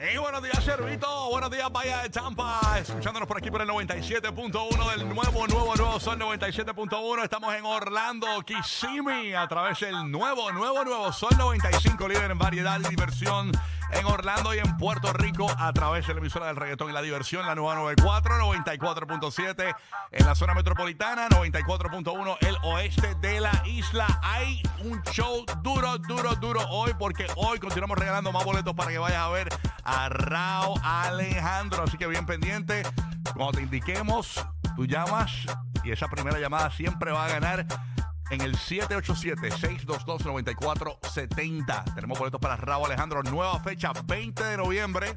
Hey, buenos días, Servito. Buenos días, Bahía de Tampa. Escuchándonos por aquí por el 97.1 del nuevo, nuevo, nuevo Sol 97.1. Estamos en Orlando, Kissimmee, a través del nuevo, nuevo, nuevo Sol 95, líder en variedad diversión en Orlando y en Puerto Rico a través de la emisora del reggaetón y la diversión, la nueva 94, 94.7 en la zona metropolitana, 94.1 el oeste de la isla. Hay un show duro, duro, duro hoy porque hoy continuamos regalando más boletos para que vayas a ver a Rao Alejandro. Así que bien pendiente, cuando te indiquemos, tú llamas y esa primera llamada siempre va a ganar en el 787-622-9470. Tenemos boletos para Rabo Alejandro. Nueva fecha, 20 de noviembre.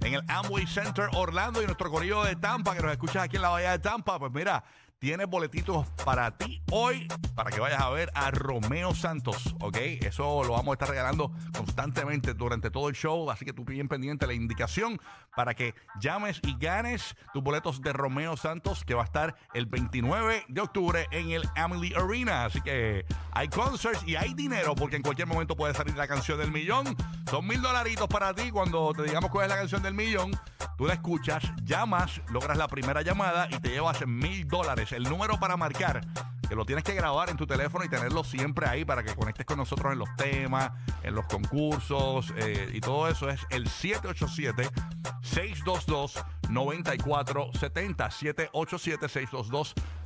En el Amway Center Orlando y nuestro corrido de Tampa, que nos escuchas aquí en la Bahía de Tampa. Pues mira, tienes boletitos para ti hoy para que vayas a ver a Romeo Santos, ¿ok? Eso lo vamos a estar regalando constantemente durante todo el show, así que tú bien pendiente la indicación para que llames y ganes tus boletos de Romeo Santos que va a estar el 29 de octubre en el Emily Arena. Así que hay concerts y hay dinero porque en cualquier momento puede salir la canción del millón. Son mil dolaritos para ti cuando te digamos cuál es la canción del millón. Tú la escuchas, llamas, logras la primera llamada y te llevas mil dólares. El número para marcar, que lo tienes que grabar en tu teléfono y tenerlo siempre ahí para que conectes con nosotros en los temas, en los concursos eh, y todo eso es el 787 622 9470 787 622 9470,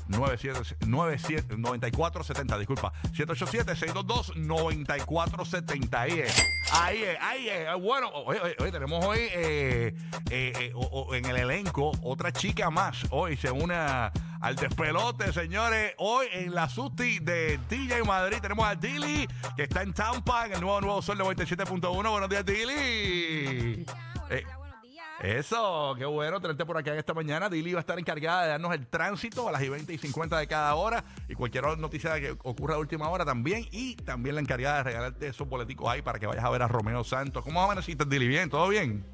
disculpa. 787-622-9470. Ahí es. Ahí es, ahí es. Bueno, hoy, hoy, hoy tenemos hoy eh, eh, eh, o- o en el elenco otra chica más. Hoy se une al despelote, señores. Hoy en la Susti de DJ Madrid tenemos a Dili, que está en Tampa, en el nuevo Nuevo Sol 97.1. Buenos días, Dili. Eso, qué bueno tenerte por acá esta mañana. Dili va a estar encargada de darnos el tránsito a las y 20 y 50 de cada hora y cualquier noticia que ocurra de última hora también. Y también la encargada de regalarte esos boleticos ahí para que vayas a ver a Romeo Santos. ¿Cómo amaneciste, Dili? ¿Bien? ¿Todo bien?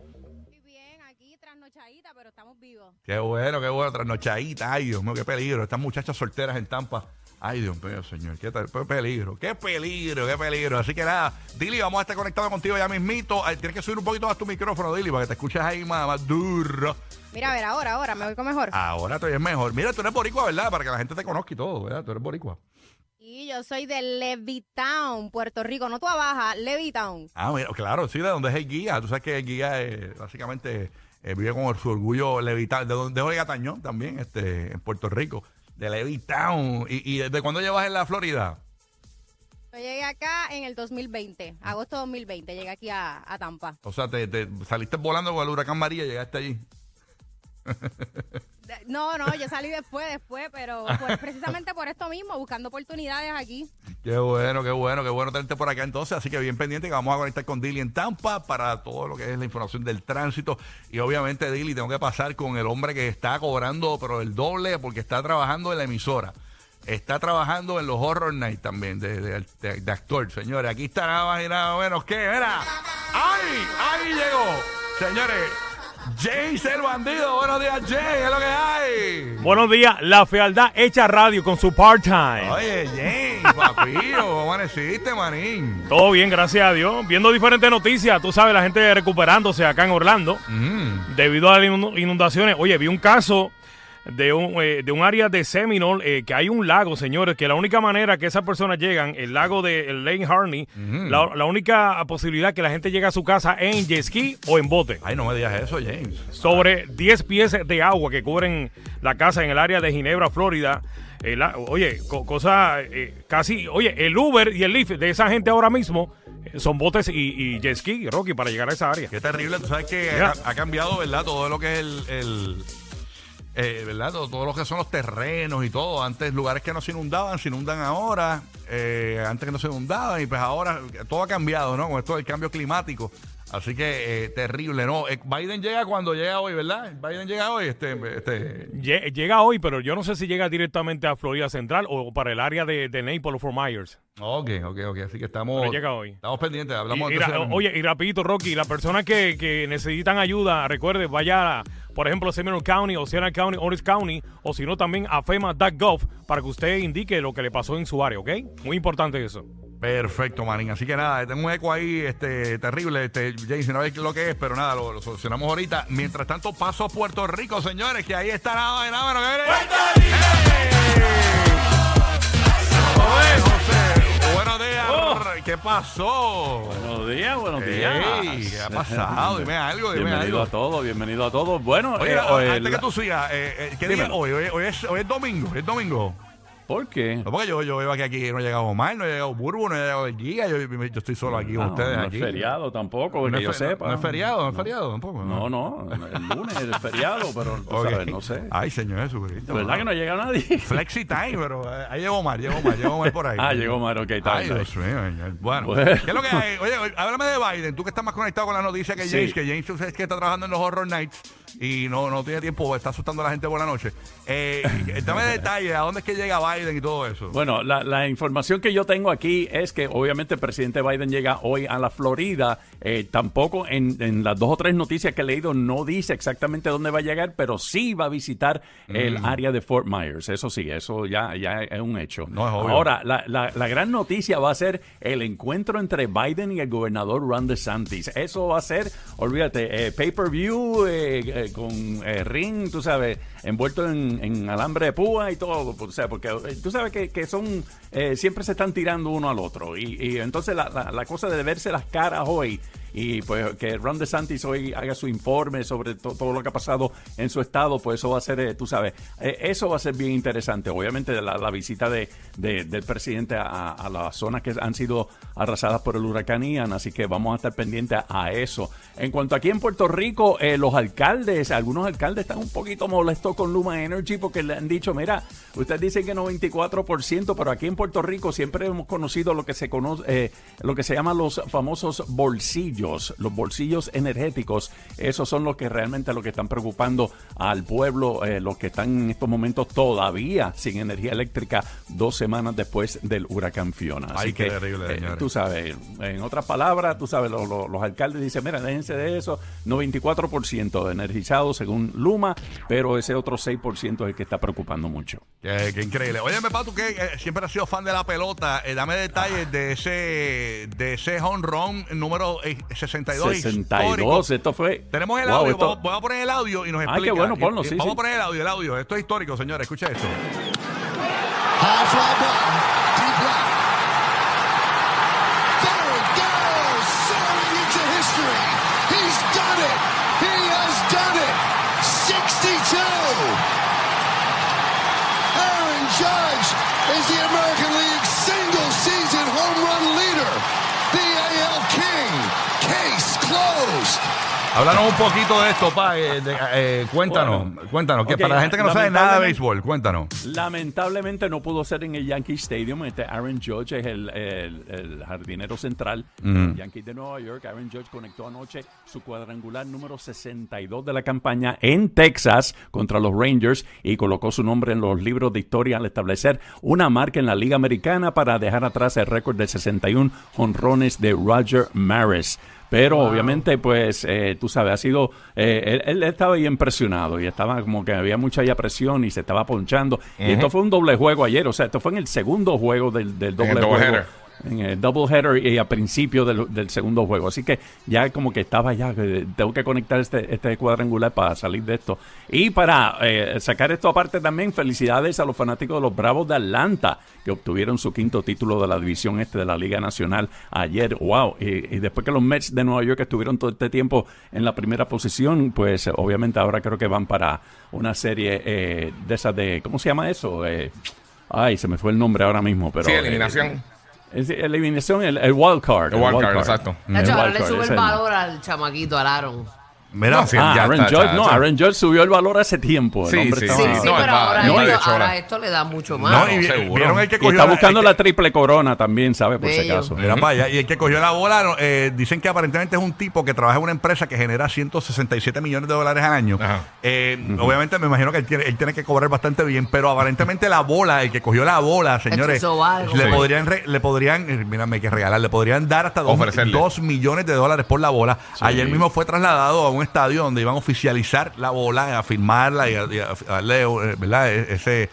Muy bien, aquí trasnochadita, pero estamos vivos. Qué bueno, qué bueno. Trasnochadita. Ay, Dios mío, qué peligro. Estas muchachas solteras en Tampa. Ay, Dios mío, señor. Qué, tal- qué peligro. Qué peligro, qué peligro. Así que nada, Dili, vamos a estar conectados contigo ya mismito. Ay, tienes que subir un poquito más tu micrófono, Dili, para que te escuches ahí más, más duro. Mira, a ver, ahora, ahora, me con mejor. Ahora te oyes mejor. Mira, tú eres boricua, ¿verdad? Para que la gente te conozca y todo, ¿verdad? Tú eres boricua. Y yo soy de Levittown, Puerto Rico. No tú Baja, Levittown. Ah, mira, claro, sí, de donde es el guía. Tú sabes que el guía eh, básicamente eh, vive con su orgullo levitado. De donde es Olga Tañón también, este, en Puerto Rico. De Levittown. ¿Y, ¿Y desde cuándo llevas en la Florida? Yo llegué acá en el 2020, agosto 2020, llegué aquí a, a Tampa. O sea, te, te saliste volando con el huracán María y llegaste allí. No, no, yo salí después, después, pero precisamente por esto mismo, buscando oportunidades aquí. Qué bueno, qué bueno, qué bueno tenerte por acá entonces. Así que bien pendiente que vamos a conectar con Dili en Tampa para todo lo que es la información del tránsito. Y obviamente, Dili, tengo que pasar con el hombre que está cobrando, pero el doble porque está trabajando en la emisora. Está trabajando en los Horror Night también, de, de- de- de actor, señores. Aquí está nada más y nada menos que, mira. ¡Ay! ¡Ahí llegó! Señores, James el bandido. Buenos días, James. ¿Qué es lo que hay? Buenos días, la fealdad hecha radio con su part-time. Oye, James, papillo, ¿cómo amaneciste, manín? Todo bien, gracias a Dios. Viendo diferentes noticias, tú sabes, la gente recuperándose acá en Orlando Mm. debido a las inund- inundaciones. Oye, vi un caso de un, eh, de un área de Seminole, eh, que hay un lago, señores, que la única manera que esas personas llegan, el lago de el Lake Harney, la, la única posibilidad que la gente llega a su casa es en jet ski o en bote. Ay, no me digas eso, James. sobre 10 pies de agua que cubren la casa en el área de Ginebra, Florida. A- oye, co- cosa eh, casi, oye, el Uber y el Lyft de esa gente ahora mismo eh, son botes y, y jet ski, Rocky, para llegar a esa área. Qué terrible. Tú sabes que ha, ha cambiado, ¿verdad? Todo lo que es el. el eh, ¿Verdad? Todo, todo lo que son los terrenos y todo. Antes, lugares que no se inundaban, se inundan ahora. Eh, antes que no se inundaban. Y pues ahora todo ha cambiado, ¿no? Con esto del cambio climático. Así que eh, terrible, ¿no? Eh, Biden llega cuando llega hoy, ¿verdad? Biden llega hoy, este. este Lle- Llega hoy, pero yo no sé si llega directamente a Florida Central o para el área de, de Naples o Fort Myers. ok, ok, ok. Así que estamos. Pero llega hoy. Estamos pendientes. Hablamos Y- y ra- oye, y rapidito, Rocky, las personas que, que necesitan ayuda, recuerde, vaya, a, por ejemplo, a Seminole County, Oceana County, Orange County, o si no, también a FEMA.gov para que usted indique lo que le pasó en su área, ¿ok? Muy importante eso. Perfecto, Marín. Así que nada, tengo un eco ahí este, terrible, este, James, no sabes lo que es, pero nada, lo, lo solucionamos ahorita. Mientras tanto, paso a Puerto Rico, señores, que ahí está nada y nada menos que viene. ¡Ey! Oye, José, buenos días. ¿Qué pasó? Buenos días, buenos días. Ey, ¿Qué ha pasado? Dime algo, dime Bienvenido algo. a todos, bienvenido a todos. Bueno, Oye, eh, antes que tú sigas, eh, eh, ¿qué día hoy? Hoy, hoy es, hoy es domingo, es domingo. ¿Por qué? No, porque yo, yo veo que aquí no ha llegado Omar, no ha llegado Burbu, no ha llegado el Giga, yo, yo estoy solo aquí con No, ustedes. no aquí. es feriado tampoco, que No yo es, fe- sepa. no es feriado, no es feriado tampoco. No, no, el lunes es feriado, pero sabes, no sé. Ay, Señor Jesucristo. Verdad que no llega nadie. Flexi time, pero eh, ahí llegó Omar, llegó Omar, llegó Omar por ahí. Ah, llegó Mar, ok, está Ay, bien, Dios mío, señor. Bueno. ¿qué es lo que hay? Oye, háblame de Biden. Tú que estás más conectado con la noticia que Sí. James, que James sabes que está trabajando en los Horror Nights y no, no tiene tiempo, está asustando a la gente por la noche. Eh, dame detalles, ¿a dónde es que llega Biden y todo eso? Bueno, la, la información que yo tengo aquí es que obviamente el presidente Biden llega hoy a la Florida. Eh, tampoco en, en las dos o tres noticias que he leído no dice exactamente dónde va a llegar, pero sí va a visitar el Mm. área de Fort Myers. Eso sí, eso ya, ya es un hecho. No, es obvio. Ahora, la, la- la gran noticia va a ser el encuentro entre Biden y el gobernador Ron DeSantis. Eso va a ser, olvídate, eh, pay-per-view eh, con eh, ring, tú sabes, envuelto en, alambre de púa y todo. O sea, porque eh, tú sabes que, que son, eh, siempre se están tirando uno al otro. Y, y entonces la, la- la cosa de verse las caras hoy y pues que Ron DeSantis hoy haga su informe sobre to- todo lo que ha pasado en su estado, pues eso va a ser, eh, tú sabes, eh, eso va a ser bien interesante. Obviamente la, visita de, de- del presidente a, las zonas que han sido arrasadas por el huracán Ian, así que vamos a estar pendientes a, eso. En cuanto aquí en Puerto Rico, eh, los alcaldes, algunos alcaldes están un poquito molestos con Luma Energy porque le han dicho, mira, ustedes dicen que 94%, pero aquí en Puerto Rico siempre hemos conocido lo que se conoce, lo que se llama los famosos bolsillos, los bolsillos energéticos. Esos son los que realmente lo que están preocupando al pueblo, eh, los que están en estos momentos todavía sin energía eléctrica dos semanas después del huracán Fiona. Así Ay, qué que, terrible, eh, tú sabes, en otras palabras, tú sabes, los, alcaldes dicen, mira, déjense de eso, 94% energizado según Luma, pero ese otro 6% es el que está preocupando mucho. Qué, qué increíble. Oye, Pato, que eh, siempre has sido fan de la pelota, dame detalles de ese de ese home run número 62. 62, histórico. esto fue... Tenemos el Wow, audio, esto- vamos, voy a poner el audio y nos Ay, explica. qué bueno, ponlo, y sí, Vamos sí. a poner el audio, el audio. Esto es histórico, señores. Escucha esto. High fly ball, deep left. There it goes, soaring into history. He's done it. He has done it. 62. Aaron Judge is the American Háblanos un poquito de esto, pa. eh, de- eh, cuéntanos, cuéntanos. Que Ok, para la gente que no sabe nada de lamentablemente- béisbol, cuéntanos. Lamentablemente no pudo ser en el Yankee Stadium. Este Aaron Judge es el, el- el jardinero central de los Yankees de Nueva York. Aaron Judge conectó anoche su cuadrangular número 62 de la campaña en Texas contra los Rangers y colocó su nombre en los libros de historia al establecer una marca en la Liga Americana para dejar atrás el récord de 61 honrones de Roger Maris. Pero obviamente, pues, eh, tú sabes, ha sido, eh, él, él estaba ahí impresionado y estaba como que había mucha ya presión y se estaba ponchando. Y esto fue un doble juego ayer, o sea, esto fue en el segundo juego del, del doble el juego. doubleheader. En el double header y a principio del, del segundo juego. Así que ya como que estaba ya, tengo que conectar este, este cuadrangular para salir de esto. Y para eh, sacar esto aparte también, felicidades a los fanáticos de los Bravos de Atlanta, que obtuvieron su quinto título de la división este de la Liga Nacional ayer. Wow. Y, y después que los Mets de Nueva York estuvieron todo este tiempo en la primera posición, pues eh, obviamente ahora creo que van para una serie eh, de esas de, ¿cómo se llama eso? Eh, ay, se me fue el nombre ahora mismo, pero... Sí, eh, eliminación. Es eliminación, el, el wild card. El wild card, exacto. El Nacho, ahora le sube el valor al chamaquito, al Aaron. Mira, No, Ah, ya Aaron está, Judge, ya, no, ya. Aaron Judge subió el valor hace tiempo. El Sí, hombre sí, Sí, No, pero ahora, esto, chola. ahora esto le da mucho más. no, y vieron el que Y cogió está la- buscando la que- triple corona también, ¿sabe? Por si Bello. acaso. Mira para allá. Y el que cogió la bola, eh, dicen que aparentemente es un tipo que trabaja en una empresa que genera 167 millones de dólares al año. Eh, Obviamente me imagino que él tiene, él tiene que cobrar bastante bien, pero aparentemente la bola, el que cogió la bola, señores, le Sí. podrían, re- le podrían, eh, mírame, que regalar, le podrían dar hasta dos, Ofrecerle. dos millones de dólares por la bola. Ayer mismo fue trasladado a un estadio donde iban a oficializar la bola, a firmarla y a, y a- a darle, eh, ¿verdad? E- Ese, e-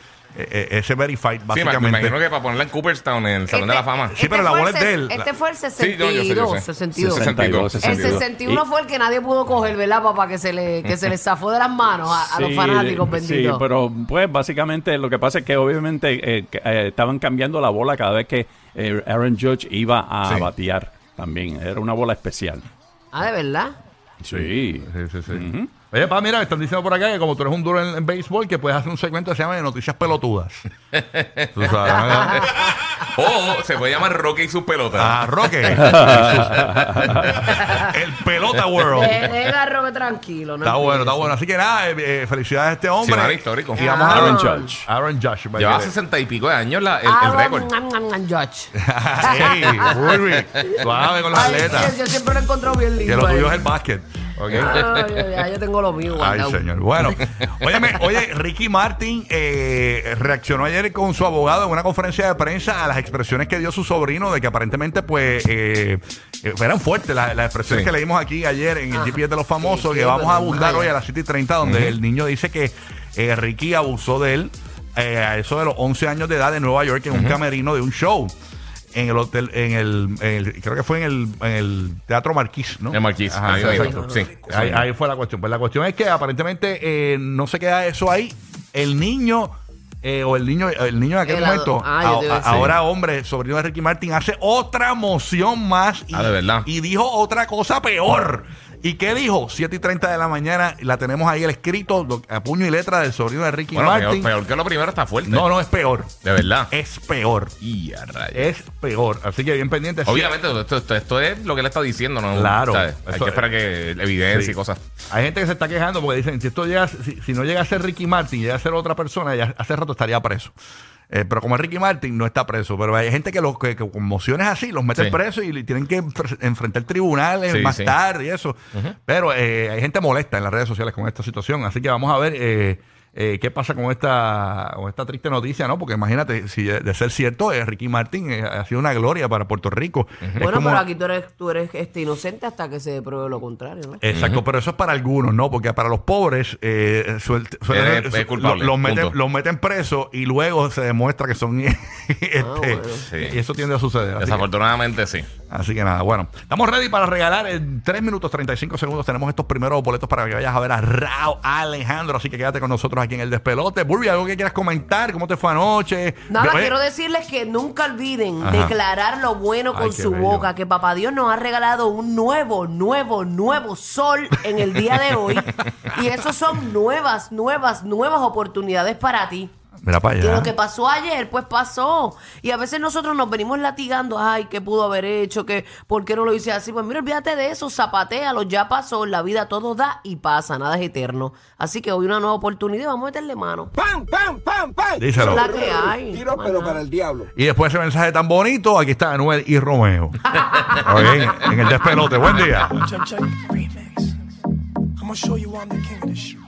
e- ese verified, Sí, me, básicamente. imagino que para ponerla en Cooperstown, en el Salón de la Fama. Sí, pero la bola es de él. Este fue el Sí, yo- 62, yo sé, yo sé. 62. 62, El 62. 61 Y- fue el que nadie pudo coger, ¿verdad? Para que se le, que se le zafó de las manos a, a los Sí, fanáticos Sí, benditos. pero pues básicamente lo que pasa es que obviamente eh, eh, estaban cambiando la bola cada vez que eh, Aaron Judge iba a Sí. batear también. Era una bola especial. Ah, ¿de verdad? Sí. Sí, sí, sí. Oye, pa, mira, me están diciendo por acá que como tú eres un duro en, en béisbol, que puedes hacer un segmento que se llama de noticias pelotudas. Tú sabes. O se puede llamar Rocky y sus pelotas. Ah, Roque. El pelota world. Deja a Roque tranquilo. no Está bueno, está bueno. Así que nada, eh, eh, felicidades a este hombre. Sí, man, histórico. Y vamos a Aaron Judge. Aaron Judge. Lleva sesenta y pico de años la- el, el Aaron récord. Judge. Ey, Ruby, suave con los Ay, atletas. sí, yo siempre lo encontrado bien lindo. Que lo tuyo es el básquet. tengo lo mío. Ay, guardado. señor. Bueno, óyeme, oye, Ricky Martin eh, reaccionó ayer con su abogado en una conferencia de prensa a las expresiones que dio su sobrino de que aparentemente, pues, eh, eh, eran fuertes las, las expresiones Sí. que leímos aquí ayer en el GPS de los famosos, sí, que vamos a abundar hoy a las 7 y 30, donde el niño dice que eh, Ricky abusó de él eh, a eso de los 11 años de edad en Nueva York en un camerino de un show. En el hotel, en el, en el- creo que fue en el, en el Teatro Marquís, ¿no? En Marquís, Ajá, ahí exacto. mismo, sí. Ahí, ahí fue la cuestión. Pues la cuestión es que aparentemente eh, no se queda eso ahí. El niño, eh, o el niño, el niño en aquel El ado- momento, Ah, yo te iba a a- decir. ahora hombre, sobrino de Ricky Martin, hace otra moción más y, Ah, ¿de verdad? y dijo otra cosa peor. ¿Y qué dijo? 7 y 30 de la mañana, la tenemos ahí el escrito, lo- a puño y letra del sobrino de Ricky Bueno, Martin. peor que lo primero está fuerte. No, no, es peor. De verdad. Es peor. Y a rayos. Es peor. Así que bien pendiente. Obviamente, esto, esto- esto es lo que le está diciendo, ¿no? Claro. ¿Sabes? Hay Eso que esperar es. que evidencia Sí. y cosas. Hay gente que se está quejando porque dicen, si esto llega, si, si no llega a ser Ricky Martin, llega a ser otra persona, ya hace rato estaría preso. Eh, pero como es Ricky Martin, no está preso. Pero hay gente que, los que, que con mociones así los mete Sí. preso y le tienen que enfre- enfrentar tribunales Sí, más sí. tarde y eso. Pero eh, hay gente molesta en las redes sociales con esta situación. Así que vamos a ver eh, eh, qué pasa con esta, con esta triste noticia, ¿no? Porque imagínate, si de ser cierto, eh, Ricky Martin eh, ha sido una gloria para Puerto Rico. Es Bueno, como- pero aquí tú eres, tú eres este, inocente hasta que se pruebe lo contrario, ¿no? Exacto, pero eso es para algunos, ¿no? Porque para los pobres eh, suel- suelen- Es- es culpable, los, meten, los meten presos y luego se demuestra que son... este, bueno. Sí. Y eso tiende a suceder. Que, Desafortunadamente, sí. Así que nada, bueno. Estamos ready para regalar en 3 minutos 35 segundos. Tenemos estos primeros boletos para que vayas a ver a Rao Alejandro. Así que quédate con nosotros aquí en el despelote. Burby, ¿algo que quieras comentar? ¿Cómo te fue anoche? Nada, Oye, quiero decirles que nunca olviden Ajá. declarar lo bueno Ay, con su bello. boca, que Papá Dios nos ha regalado un nuevo, nuevo, nuevo sol en el día de hoy. y eso son nuevas, nuevas, nuevas oportunidades para ti. Mira para Que allá. lo que pasó ayer, pues pasó. Y a veces nosotros nos venimos latigando, ay, ¿qué pudo haber hecho? que ¿Por qué no lo hice así? Pues mira, olvídate de eso, zapatealo, ya pasó, en la vida todo da y pasa, nada es eterno. Así que hoy una nueva oportunidad, vamos a meterle mano. ¡Pam, pam, pam, pam! Díselo. La que hay. Tiro, pero para el diablo. Y después de ese mensaje tan bonito, aquí está Anuel y Romeo. En el despelote. Buen día. Remix. I'm gonna show you I'm the king of this shit.